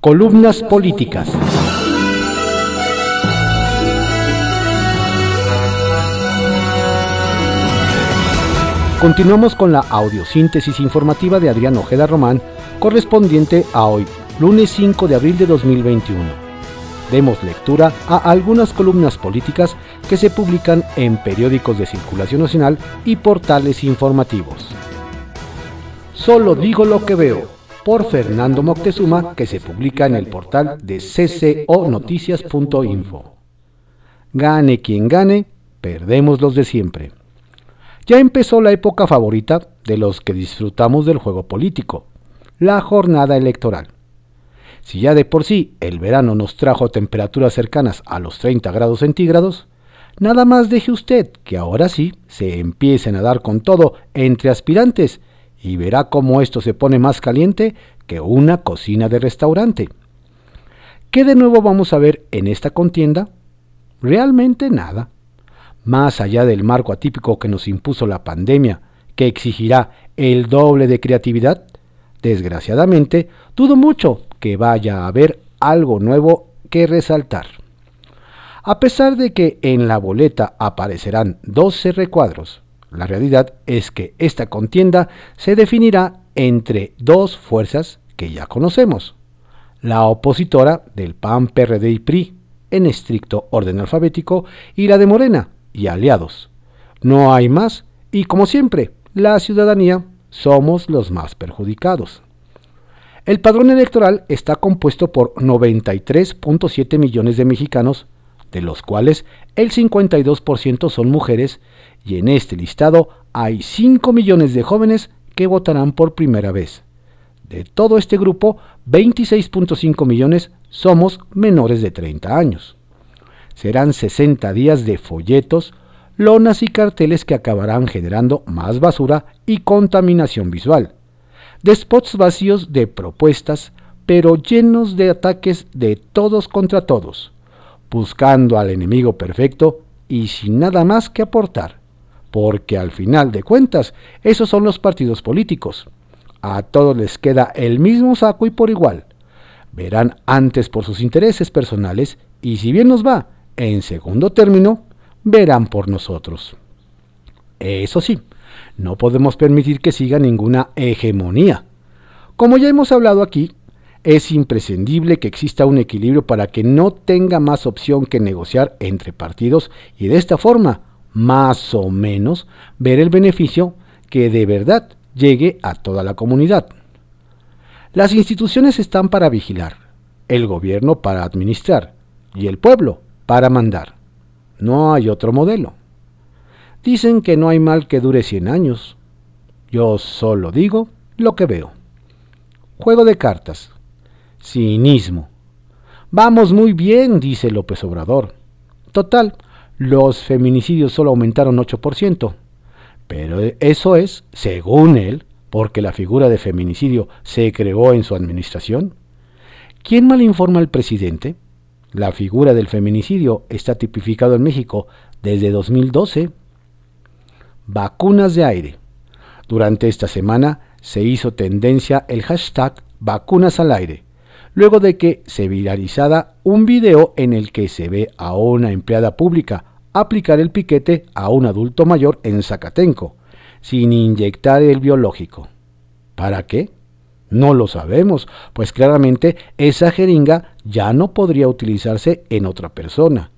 Columnas políticas. Continuamos con la audiosíntesis informativa de Adrián Ojeda Román, correspondiente a hoy, lunes 5 de abril de 2021. Demos lectura a algunas columnas políticas que se publican en periódicos de circulación nacional y portales informativos. Solo digo lo que veo por Fernando Moctezuma que se publica en el portal de cconoticias.info. Gane quien gane, perdemos los de siempre. Ya empezó la época favorita de los que disfrutamos del juego político, la jornada electoral. Si ya de por sí el verano nos trajo temperaturas cercanas a los 30 grados centígrados, nada más deje usted que ahora sí se empiecen a dar con todo entre aspirantes y verá cómo esto se pone más caliente que una cocina de restaurante. ¿Qué de nuevo vamos a ver en esta contienda? Realmente nada. Más allá del marco atípico que nos impuso la pandemia, que exigirá el doble de creatividad, desgraciadamente, dudo mucho que vaya a haber algo nuevo que resaltar. A pesar de que en la boleta aparecerán 12 recuadros, la realidad es que esta contienda se definirá entre dos fuerzas que ya conocemos. La opositora del PAN, PRD y PRI, en estricto orden alfabético, y la de Morena y aliados. No hay más y como siempre, la ciudadanía somos los más perjudicados. El padrón electoral está compuesto por 93.7 millones de mexicanos, de los cuales el 52% son mujeres y en este listado hay 5 millones de jóvenes que votarán por primera vez. De todo este grupo, 26.5 millones somos menores de 30 años. Serán 60 días de folletos, lonas y carteles que acabarán generando más basura y contaminación visual. De spots vacíos de propuestas, pero llenos de ataques de todos contra todos, buscando al enemigo perfecto y sin nada más que aportar porque al final de cuentas, esos son los partidos políticos. A todos les queda el mismo saco y por igual. Verán antes por sus intereses personales y si bien nos va, en segundo término, verán por nosotros. Eso sí, no podemos permitir que siga ninguna hegemonía. Como ya hemos hablado aquí, es imprescindible que exista un equilibrio para que no tenga más opción que negociar entre partidos y de esta forma más o menos ver el beneficio que de verdad llegue a toda la comunidad. Las instituciones están para vigilar, el gobierno para administrar y el pueblo para mandar. No hay otro modelo. Dicen que no hay mal que dure 100 años. Yo solo digo lo que veo. Juego de cartas. Cinismo. Vamos muy bien, dice López Obrador. Total, los feminicidios solo aumentaron 8%. Pero eso es, según él, porque la figura de feminicidio se creó en su administración. ¿Quién mal informa al presidente? La figura del feminicidio está tipificado en México desde 2012. Vacunas de aire. Durante esta semana se hizo tendencia el hashtag vacunas al aire, luego de que se viralizara un video en el que se ve a una empleada pública aplicar el piquete a un adulto mayor en Zacatenco, sin inyectar el biológico. ¿Para qué? No lo sabemos, pues claramente esa jeringa ya no podría utilizarse en otra persona.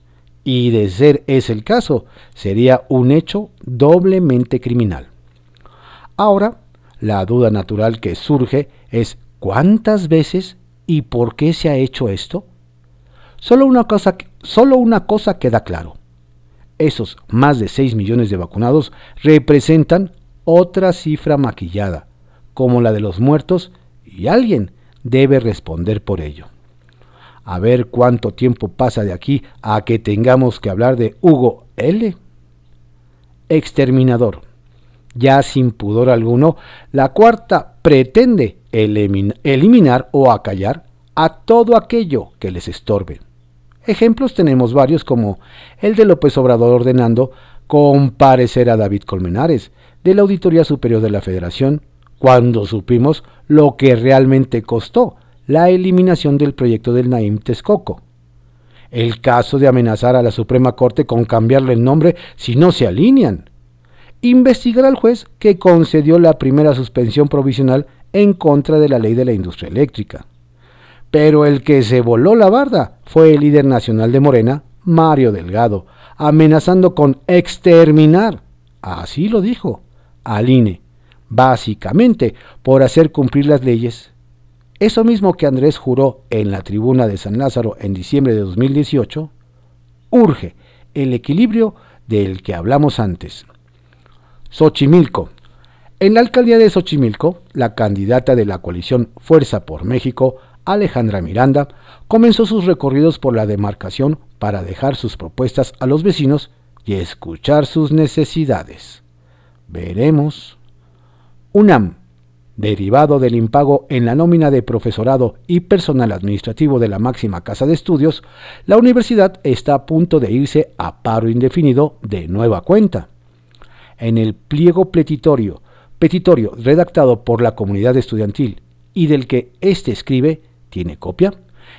Y de ser ese el caso, sería un hecho doblemente criminal. Ahora, la duda natural que surge es ¿cuántas veces y por qué se ha hecho esto? Solo una cosa, solo una cosa queda claro esos más de 6 millones de vacunados representan otra cifra maquillada, como la de los muertos, y alguien debe responder por ello. A ver cuánto tiempo pasa de aquí a que tengamos que hablar de Hugo L. Exterminador. Ya sin pudor alguno, la cuarta pretende eliminar o acallar a todo aquello que les estorbe. Ejemplos tenemos varios como el de López Obrador ordenando comparecer a David Colmenares de la Auditoría Superior de la Federación cuando supimos lo que realmente costó la eliminación del proyecto del Naim Texcoco. El caso de amenazar a la Suprema Corte con cambiarle el nombre si no se alinean. Investigar al juez que concedió la primera suspensión provisional en contra de la ley de la industria eléctrica. Pero el que se voló la barda fue el líder nacional de Morena, Mario Delgado, amenazando con exterminar, así lo dijo, al INE, básicamente por hacer cumplir las leyes. Eso mismo que Andrés juró en la tribuna de San Lázaro en diciembre de 2018, urge el equilibrio del que hablamos antes. Xochimilco. En la alcaldía de Xochimilco, la candidata de la coalición Fuerza por México, Alejandra Miranda, comenzó sus recorridos por la demarcación para dejar sus propuestas a los vecinos y escuchar sus necesidades. Veremos. UNAM, derivado del impago en la nómina de profesorado y personal administrativo de la máxima casa de estudios, la universidad está a punto de irse a paro indefinido de nueva cuenta. En el pliego petitorio, petitorio redactado por la comunidad estudiantil y del que éste escribe, ¿tiene copia?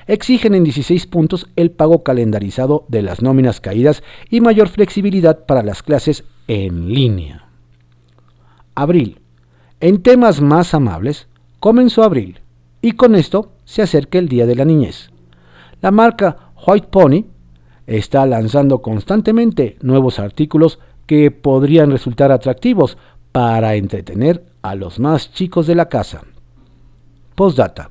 Exigen en 16 puntos el pago calendarizado de las nóminas caídas y mayor flexibilidad para las clases en línea. Abril. En temas más amables, comenzó abril y con esto se acerca el Día de la Niñez. La marca White Pony está lanzando constantemente nuevos artículos que podrían resultar atractivos para entretener a los más chicos de la casa. Postdata.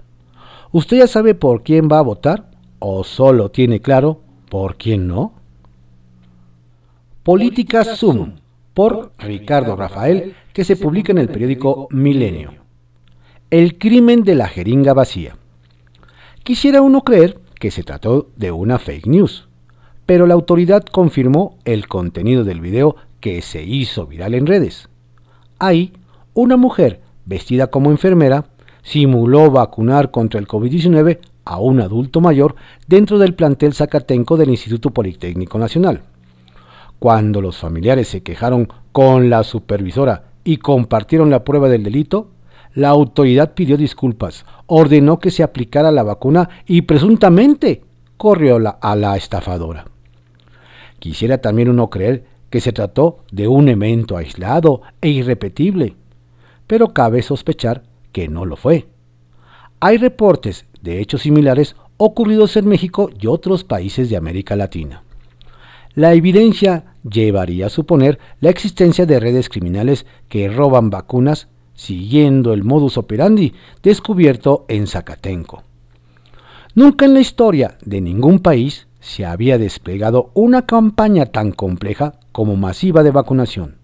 ¿Usted ya sabe por quién va a votar o solo tiene claro por quién no? Política Zoom por Ricardo Rafael, que se publica en el periódico Milenio. El crimen de la jeringa vacía. Quisiera uno creer que se trató de una fake news, pero la autoridad confirmó el contenido del video que se hizo viral en redes. Ahí, una mujer vestida como enfermera simuló vacunar contra el COVID-19 a un adulto mayor dentro del plantel Zacatenco del Instituto Politécnico Nacional. Cuando los familiares se quejaron con la supervisora y compartieron la prueba del delito, la autoridad pidió disculpas, ordenó que se aplicara la vacuna y presuntamente corrió a la estafadora. Quisiera también uno creer que se trató de un evento aislado e irrepetible, pero cabe sospechar que no lo fue. Hay reportes de hechos similares ocurridos en México y otros países de América Latina. La evidencia llevaría a suponer la existencia de redes criminales que roban vacunas siguiendo el modus operandi descubierto en Zacatenco. Nunca en la historia de ningún país se había desplegado una campaña tan compleja como masiva de vacunación.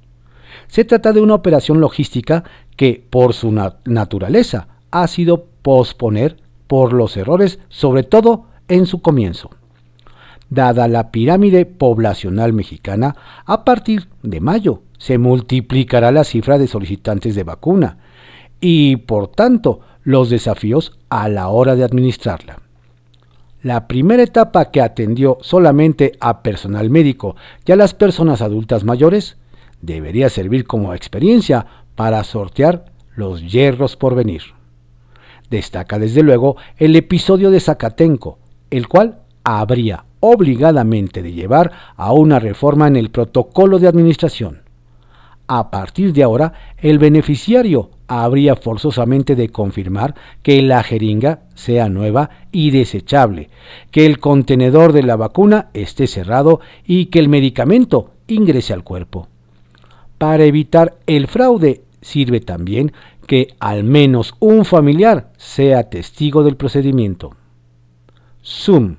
Se trata de una operación logística que, por su naturaleza, ha sido posponer por los errores, sobre todo en su comienzo. Dada la pirámide poblacional mexicana, a partir de mayo se multiplicará la cifra de solicitantes de vacuna y, por tanto, los desafíos a la hora de administrarla. La primera etapa que atendió solamente a personal médico y a las personas adultas mayores debería servir como experiencia para sortear los hierros por venir. Destaca desde luego el episodio de Zacatenco, el cual habría obligadamente de llevar a una reforma en el protocolo de administración. A partir de ahora, el beneficiario habría forzosamente de confirmar que la jeringa sea nueva y desechable, que el contenedor de la vacuna esté cerrado y que el medicamento ingrese al cuerpo. Para evitar el fraude sirve también que al menos un familiar sea testigo del procedimiento. Zoom,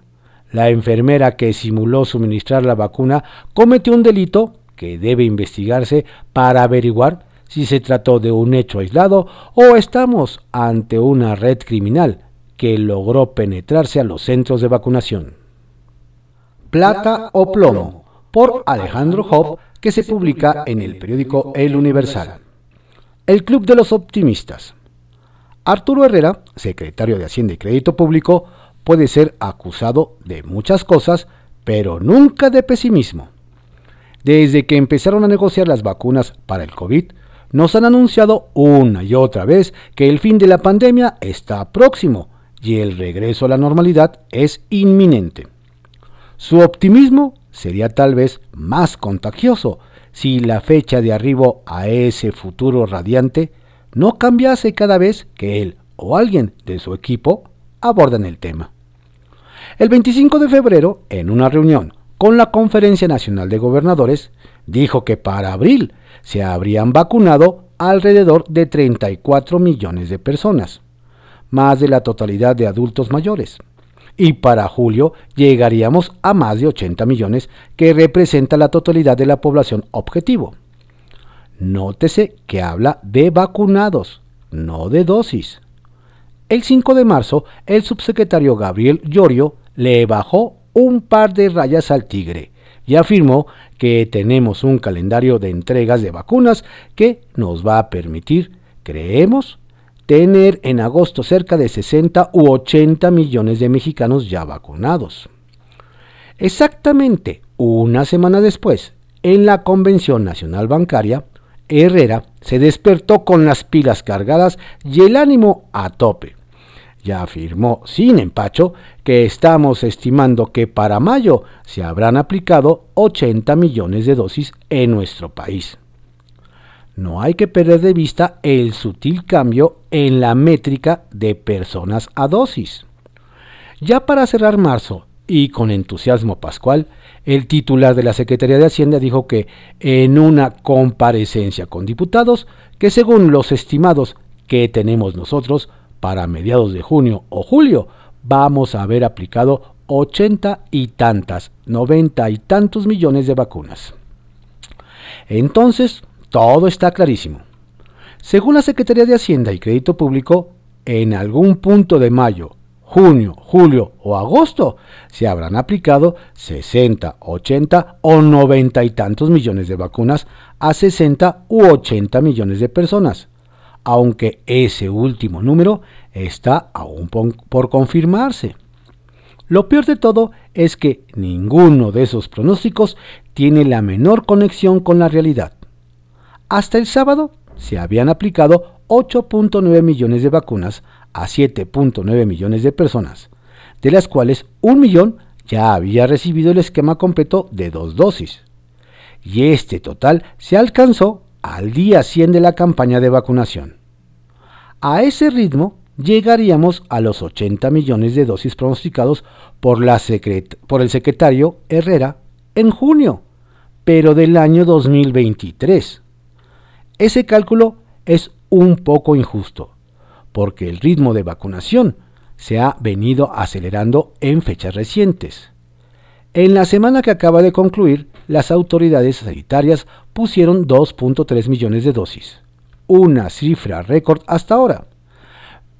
la enfermera que simuló suministrar la vacuna, cometió un delito que debe investigarse para averiguar si se trató de un hecho aislado o estamos ante una red criminal que logró penetrarse a los centros de vacunación. Plata o plomo, por Alejandro Job, que se publica en el periódico El Universal. El Club de los Optimistas. Arturo Herrera, secretario de Hacienda y Crédito Público, puede ser acusado de muchas cosas, pero nunca de pesimismo. Desde que empezaron a negociar las vacunas para el COVID, nos han anunciado una y otra vez que el fin de la pandemia está próximo y el regreso a la normalidad es inminente. Su optimismo sería tal vez más contagioso si la fecha de arribo a ese futuro radiante no cambiase cada vez que él o alguien de su equipo abordan el tema. El 25 de febrero, en una reunión con la Conferencia Nacional de Gobernadores, dijo que para abril se habrían vacunado alrededor de 34 millones de personas, más de la totalidad de adultos mayores. Y para julio llegaríamos a más de 80 millones, que representa la totalidad de la población objetivo. Nótese que habla de vacunados, no de dosis. El 5 de marzo, el subsecretario Gabriel Llorio le bajó un par de rayas al tigre y afirmó que tenemos un calendario de entregas de vacunas que nos va a permitir, creemos, tener en agosto cerca de 60 u 80 millones de mexicanos ya vacunados. Exactamente una semana después, en la Convención Nacional Bancaria, Herrera se despertó con las pilas cargadas y el ánimo a tope ya afirmó sin empacho que estamos estimando que para mayo se habrán aplicado 80 millones de dosis en nuestro país. No hay que perder de vista el sutil cambio en la métrica de personas a dosis. Ya para cerrar marzo y con entusiasmo pascual, el titular de la Secretaría de Hacienda dijo que en una comparecencia con diputados, que según los estimados que tenemos nosotros, para mediados de junio o julio vamos a haber aplicado 80 y tantas, 90 y tantos millones de vacunas. Entonces, todo está clarísimo. Según la Secretaría de Hacienda y Crédito Público, en algún punto de mayo, junio, julio o agosto se habrán aplicado 60, 80 o 90 y tantos millones de vacunas a 60 u 80 millones de personas aunque ese último número está aún por confirmarse. Lo peor de todo es que ninguno de esos pronósticos tiene la menor conexión con la realidad. Hasta el sábado se habían aplicado 8.9 millones de vacunas a 7.9 millones de personas, de las cuales un millón ya había recibido el esquema completo de dos dosis. Y este total se alcanzó al día 100 de la campaña de vacunación. A ese ritmo llegaríamos a los 80 millones de dosis pronosticados por, el secretario Herrera en junio, pero del año 2023. Ese cálculo es un poco injusto, porque el ritmo de vacunación se ha venido acelerando en fechas recientes. En la semana que acaba de concluir, las autoridades sanitarias pusieron 2.3 millones de dosis una cifra récord hasta ahora.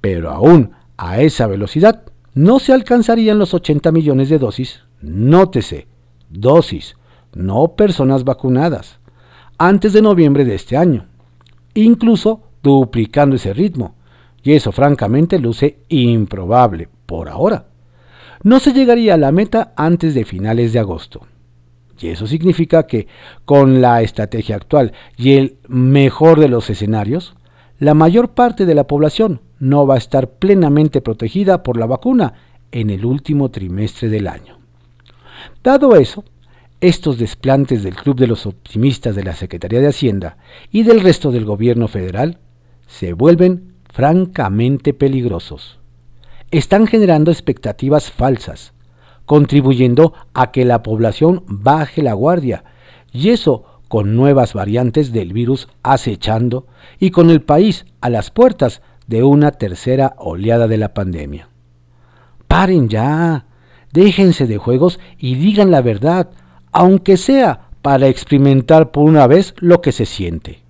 Pero aún a esa velocidad no se alcanzarían los 80 millones de dosis, nótese, dosis, no personas vacunadas, antes de noviembre de este año, incluso duplicando ese ritmo, y eso francamente luce improbable por ahora. No se llegaría a la meta antes de finales de agosto. Y eso significa que con la estrategia actual y el mejor de los escenarios, la mayor parte de la población no va a estar plenamente protegida por la vacuna en el último trimestre del año. Dado eso, estos desplantes del Club de los Optimistas de la Secretaría de Hacienda y del resto del gobierno federal se vuelven francamente peligrosos. Están generando expectativas falsas, contribuyendo a que la población baje la guardia, y eso con nuevas variantes del virus acechando y con el país a las puertas de una tercera oleada de la pandemia. Paren ya, déjense de juegos y digan la verdad, aunque sea para experimentar por una vez lo que se siente.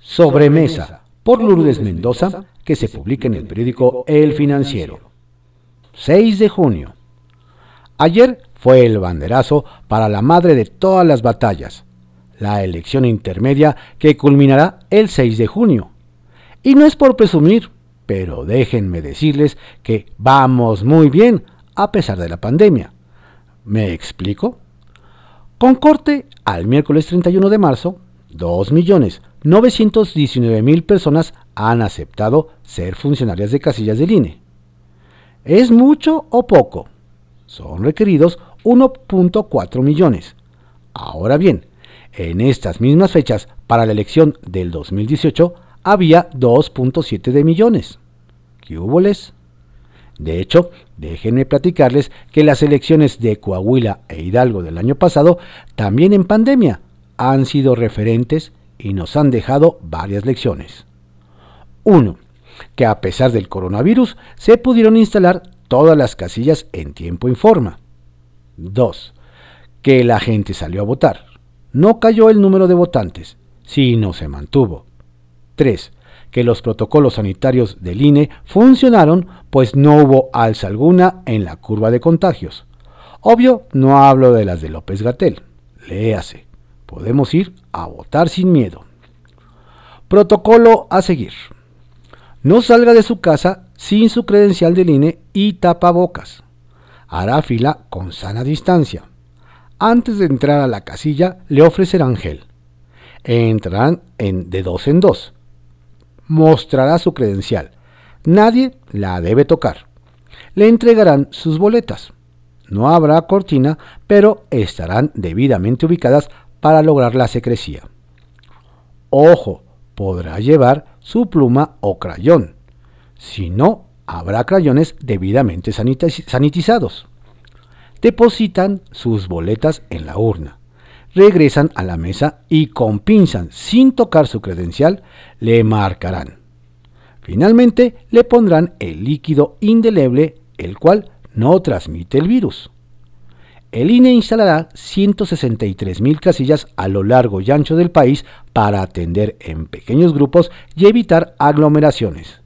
Sobremesa, por Lourdes Mendoza, que se publica en el periódico El Financiero. 6 de junio. Ayer fue el banderazo para la madre de todas las batallas, la elección intermedia que culminará el 6 de junio. Y no es por presumir, pero déjenme decirles que vamos muy bien a pesar de la pandemia. ¿Me explico? Con corte al miércoles 31 de marzo, 2.919.000 personas han aceptado ser funcionarias de casillas del INE. ¿Es mucho o poco? Son requeridos 1.4 millones. Ahora bien, en estas mismas fechas, para la elección del 2018, había 2.7 de millones. ¿Qué hubo les? De hecho, déjenme platicarles que las elecciones de Coahuila e Hidalgo del año pasado, también en pandemia, han sido referentes y nos han dejado varias lecciones. 1. Que a pesar del coronavirus se pudieron instalar todas las casillas en tiempo y forma. 2. Que la gente salió a votar. No cayó el número de votantes, sino se mantuvo. 3 que los protocolos sanitarios del INE funcionaron, pues no hubo alza alguna en la curva de contagios. Obvio, no hablo de las de López Gatel. Léase. Podemos ir a votar sin miedo. Protocolo a seguir. No salga de su casa sin su credencial del INE y tapabocas. Hará fila con sana distancia. Antes de entrar a la casilla le ofrecerán gel. Entrarán en de dos en dos mostrará su credencial. Nadie la debe tocar. Le entregarán sus boletas. No habrá cortina, pero estarán debidamente ubicadas para lograr la secrecía. Ojo, podrá llevar su pluma o crayón. Si no, habrá crayones debidamente sanitizados. Depositan sus boletas en la urna regresan a la mesa y con pinzas, sin tocar su credencial, le marcarán. Finalmente, le pondrán el líquido indeleble, el cual no transmite el virus. El INE instalará 163.000 casillas a lo largo y ancho del país para atender en pequeños grupos y evitar aglomeraciones.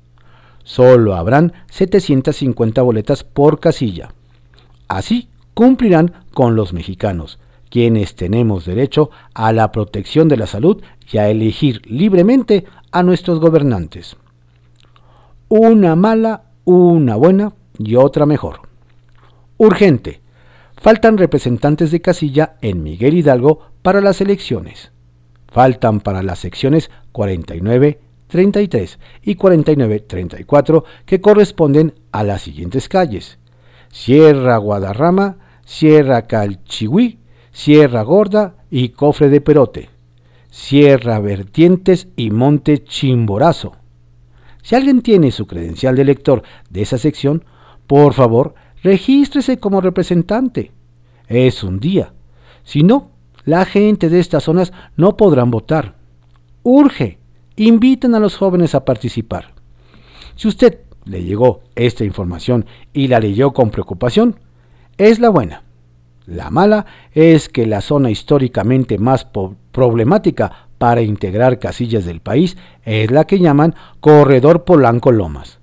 Solo habrán 750 boletas por casilla. Así cumplirán con los mexicanos, quienes tenemos derecho a la protección de la salud y a elegir libremente a nuestros gobernantes. Una mala, una buena y otra mejor. Urgente. Faltan representantes de casilla en Miguel Hidalgo para las elecciones. Faltan para las secciones 49, 33 y 49, 34 que corresponden a las siguientes calles. Sierra Guadarrama, Sierra Calchihuí, Sierra Gorda y Cofre de Perote, Sierra Vertientes y Monte Chimborazo. Si alguien tiene su credencial de lector de esa sección, por favor, regístrese como representante. Es un día. Si no, la gente de estas zonas no podrán votar. Urge, inviten a los jóvenes a participar. Si usted le llegó esta información y la leyó con preocupación, es la buena. La mala es que la zona históricamente más problemática para integrar casillas del país es la que llaman Corredor Polanco Lomas.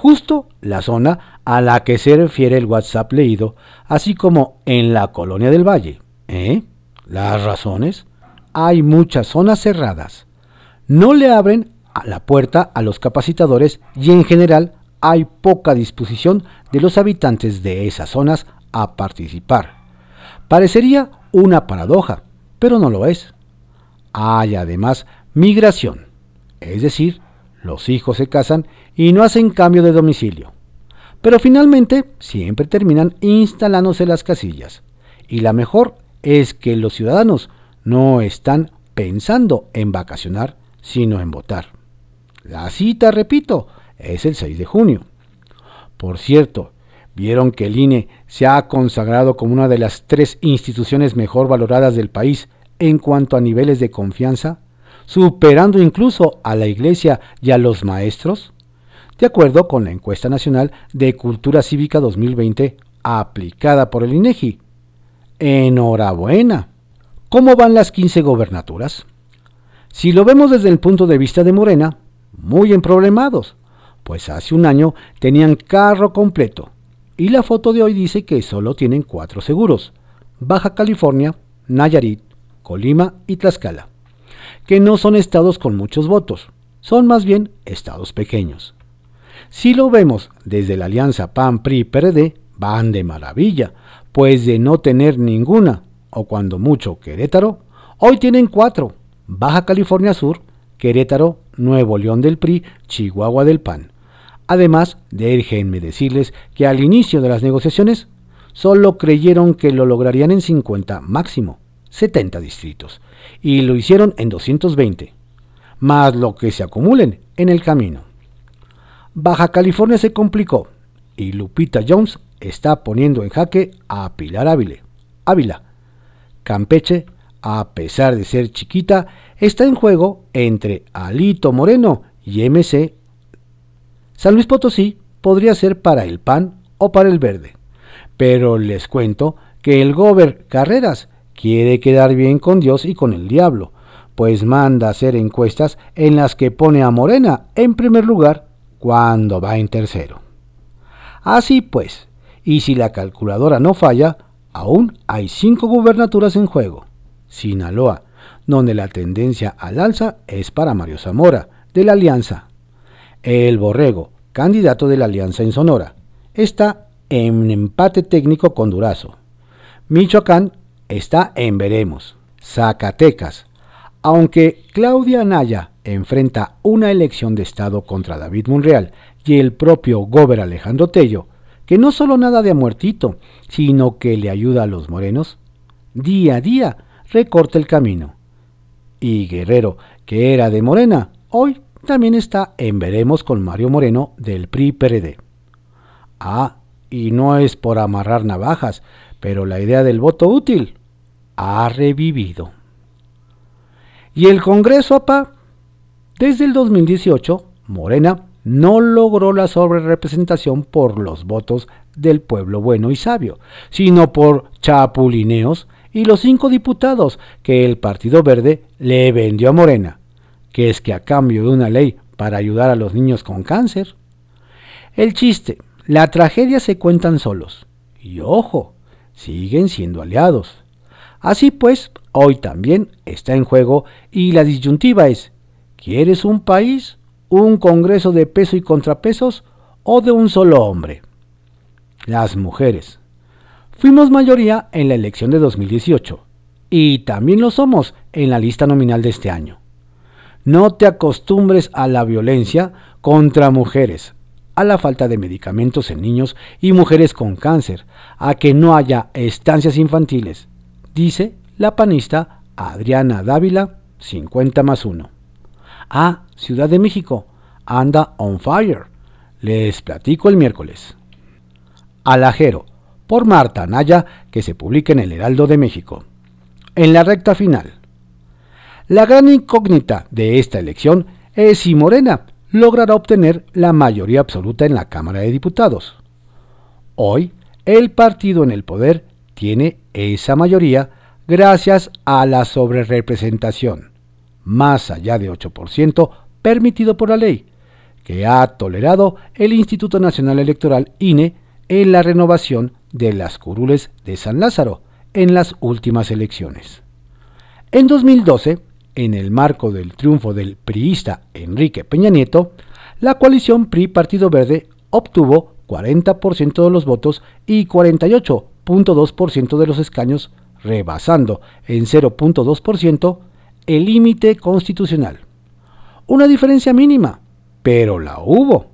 Justo la zona a la que se refiere el WhatsApp leído, así como en la Colonia del Valle. ¿Eh? ¿Las razones? Hay muchas zonas cerradas. No le abren a la puerta a los capacitadores y en general hay poca disposición de los habitantes de esas zonas a participar. Parecería una paradoja, pero no lo es. Hay además migración, es decir, los hijos se casan y no hacen cambio de domicilio. Pero finalmente siempre terminan instalándose las casillas. Y la mejor es que los ciudadanos no están pensando en vacacionar, sino en votar. La cita, repito, es el 6 de junio. Por cierto, vieron que el INE se ha consagrado como una de las tres instituciones mejor valoradas del país en cuanto a niveles de confianza, superando incluso a la Iglesia y a los maestros, de acuerdo con la encuesta nacional de Cultura Cívica 2020 aplicada por el INEGI. Enhorabuena. ¿Cómo van las 15 gobernaturas? Si lo vemos desde el punto de vista de Morena, muy emproblemados, pues hace un año tenían carro completo, y la foto de hoy dice que solo tienen cuatro seguros. Baja California, Nayarit, Colima y Tlaxcala. Que no son estados con muchos votos, son más bien estados pequeños. Si lo vemos desde la alianza PAN-PRI-PRD, van de maravilla, pues de no tener ninguna, o cuando mucho Querétaro, hoy tienen cuatro. Baja California Sur, Querétaro, Nuevo León del PRI, Chihuahua del PAN. Además, déjenme decirles que al inicio de las negociaciones solo creyeron que lo lograrían en 50 máximo, 70 distritos, y lo hicieron en 220, más lo que se acumulen en el camino. Baja California se complicó y Lupita Jones está poniendo en jaque a Pilar Ávila. Campeche, a pesar de ser chiquita, está en juego entre Alito Moreno y MC. San Luis Potosí podría ser para el PAN o para el verde. Pero les cuento que el Gober Carreras quiere quedar bien con Dios y con el diablo, pues manda hacer encuestas en las que pone a Morena en primer lugar cuando va en tercero. Así pues, y si la calculadora no falla, aún hay cinco gubernaturas en juego. Sinaloa, donde la tendencia al alza es para Mario Zamora, de la Alianza. El Borrego, candidato de la Alianza en Sonora, está en empate técnico con Durazo. Michoacán está en veremos. Zacatecas. Aunque Claudia Anaya enfrenta una elección de Estado contra David Monreal y el propio Gober Alejandro Tello, que no solo nada de muertito, sino que le ayuda a los morenos, día a día recorta el camino. Y Guerrero, que era de Morena, hoy también está en veremos con Mario Moreno del PRI-PRD. Ah, y no es por amarrar navajas, pero la idea del voto útil ha revivido. ¿Y el Congreso, apa? Desde el 2018, Morena no logró la sobrerepresentación por los votos del pueblo bueno y sabio, sino por chapulineos y los cinco diputados que el Partido Verde le vendió a Morena, que es que a cambio de una ley para ayudar a los niños con cáncer. El chiste la tragedia se cuentan solos. Y ojo, siguen siendo aliados. Así pues, hoy también está en juego y la disyuntiva es, ¿quieres un país, un congreso de peso y contrapesos o de un solo hombre? Las mujeres. Fuimos mayoría en la elección de 2018 y también lo somos en la lista nominal de este año. No te acostumbres a la violencia contra mujeres, a la falta de medicamentos en niños y mujeres con cáncer, a que no haya estancias infantiles, dice la panista Adriana Dávila, 50 más 1. Ah, Ciudad de México, anda on fire. Les platico el miércoles. Alajero, por Marta Naya, que se publica en el Heraldo de México. En la recta final. La gran incógnita de esta elección es si Morena logrará obtener la mayoría absoluta en la Cámara de Diputados. Hoy, el partido en el poder tiene esa mayoría gracias a la sobrerepresentación, más allá de 8% permitido por la ley, que ha tolerado el Instituto Nacional Electoral INE en la renovación de las curules de San Lázaro en las últimas elecciones. En 2012, en el marco del triunfo del priista Enrique Peña Nieto, la coalición PRI-Partido Verde obtuvo 40% de los votos y 48.2% de los escaños, rebasando en 0.2% el límite constitucional. Una diferencia mínima, pero la hubo.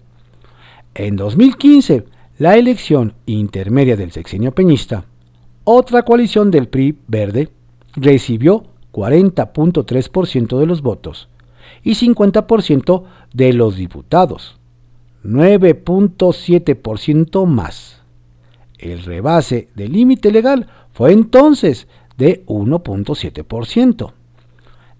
En 2015, la elección intermedia del sexenio peñista, otra coalición del PRI verde recibió 40.3% de los votos y 50% de los diputados, 9.7% más. El rebase del límite legal fue entonces de 1.7%.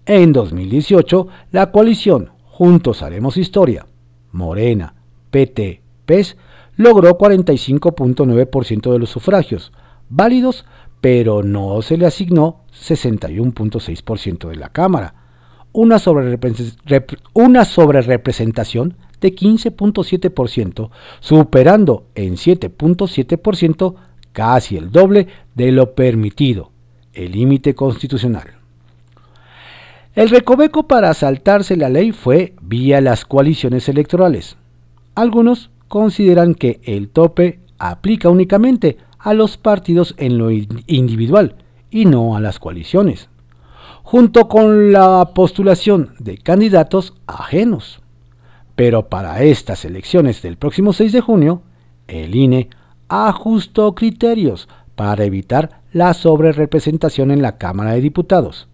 En 2018, la coalición Juntos Haremos Historia, Morena, PT, PES, logró 45.9% de los sufragios, válidos pero no se le asignó 61.6% de la Cámara, una sobrerepresentación de 15.7%, superando en 7.7% casi el doble de lo permitido, el límite constitucional. El recoveco para saltarse la ley fue vía las coaliciones electorales. Algunos consideran que el tope aplica únicamente a los partidos en lo individual y no a las coaliciones. junto con la postulación de candidatos ajenos. Pero para estas elecciones del próximo 6 de junio, el INE ajustó criterios para evitar la sobrerepresentación en la Cámara de Diputados.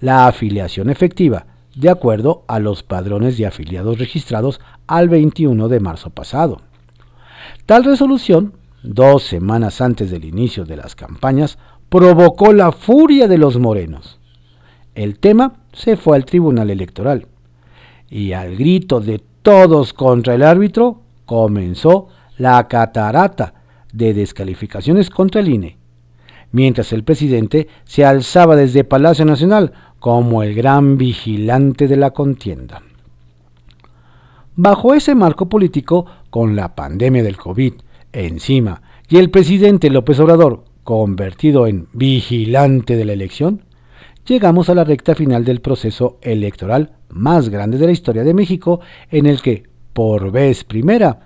La afiliación efectiva, de acuerdo a los padrones de afiliados registrados al 21 de marzo pasado. Tal resolución, dos semanas antes del inicio de las campañas, provocó la furia de los morenos. El tema se fue al Tribunal Electoral y al grito de todos contra el árbitro comenzó la catarata de descalificaciones contra el INE, mientras el presidente se alzaba desde Palacio Nacional como el gran vigilante de la contienda. Bajo ese marco político, con la pandemia del COVID encima y el presidente López Obrador convertido en vigilante de la elección, llegamos a la recta final del proceso electoral más grande de la historia de México, en el que, por vez primera,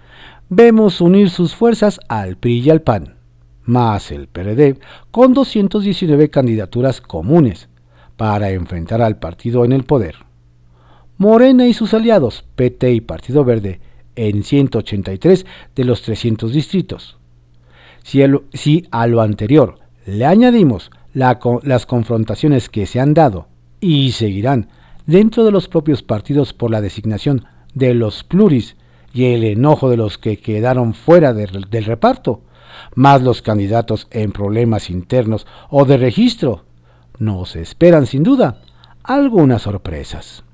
vemos unir sus fuerzas al PRI y al PAN, más el PRD, con 219 candidaturas comunes, para enfrentar al partido en el poder. Morena y sus aliados, PT y Partido Verde, en 183 de los 300 distritos. Si, a lo anterior le añadimos las confrontaciones que se han dado y seguirán dentro de los propios partidos por la designación de los pluris y el enojo de los que quedaron fuera del reparto, más los candidatos en problemas internos o de registro, nos esperan sin duda algunas sorpresas.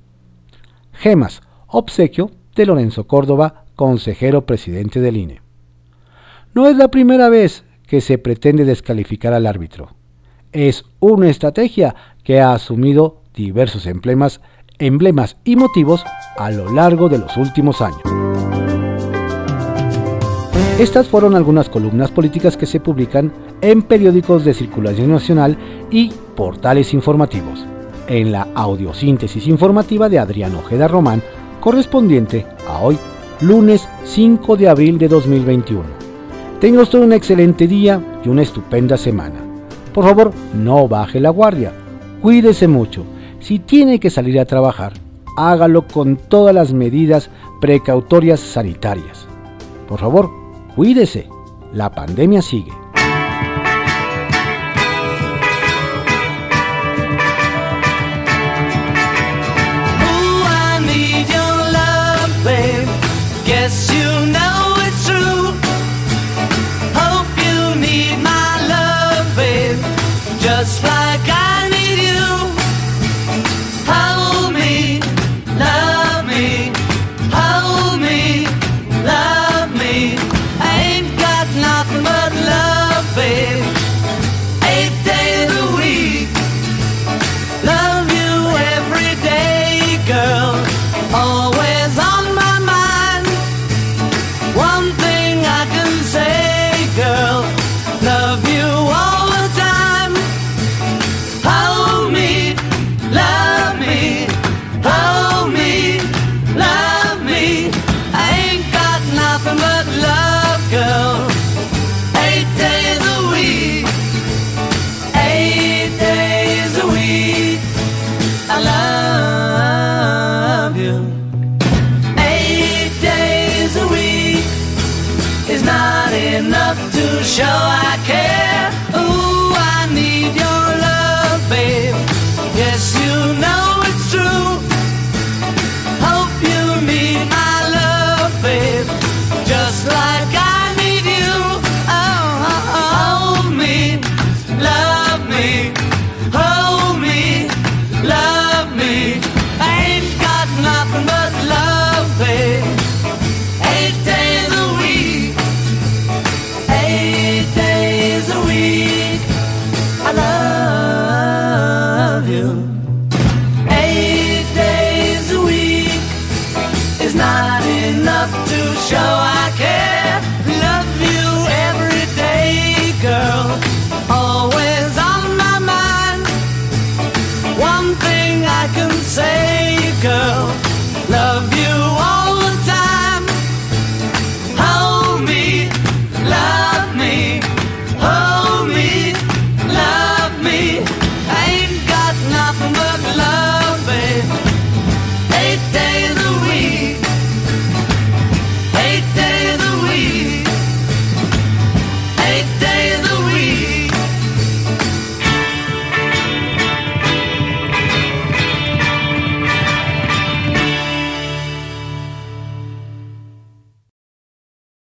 Gemas, obsequio de Lorenzo Córdoba, consejero presidente del INE. No es la primera vez que se pretende descalificar al árbitro. Es una estrategia que ha asumido diversos emblemas, emblemas y motivos a lo largo de los últimos años. Estas fueron algunas columnas políticas que se publican en periódicos de circulación nacional y portales informativos, en la audiosíntesis informativa de Adrián Ojeda Román, correspondiente a hoy, lunes 5 de abril de 2021. Tenga usted un excelente día y una estupenda semana. Por favor, no baje la guardia. Cuídese mucho. Si tiene que salir a trabajar, hágalo con todas las medidas precautorias sanitarias. Por favor, cuídese. La pandemia sigue.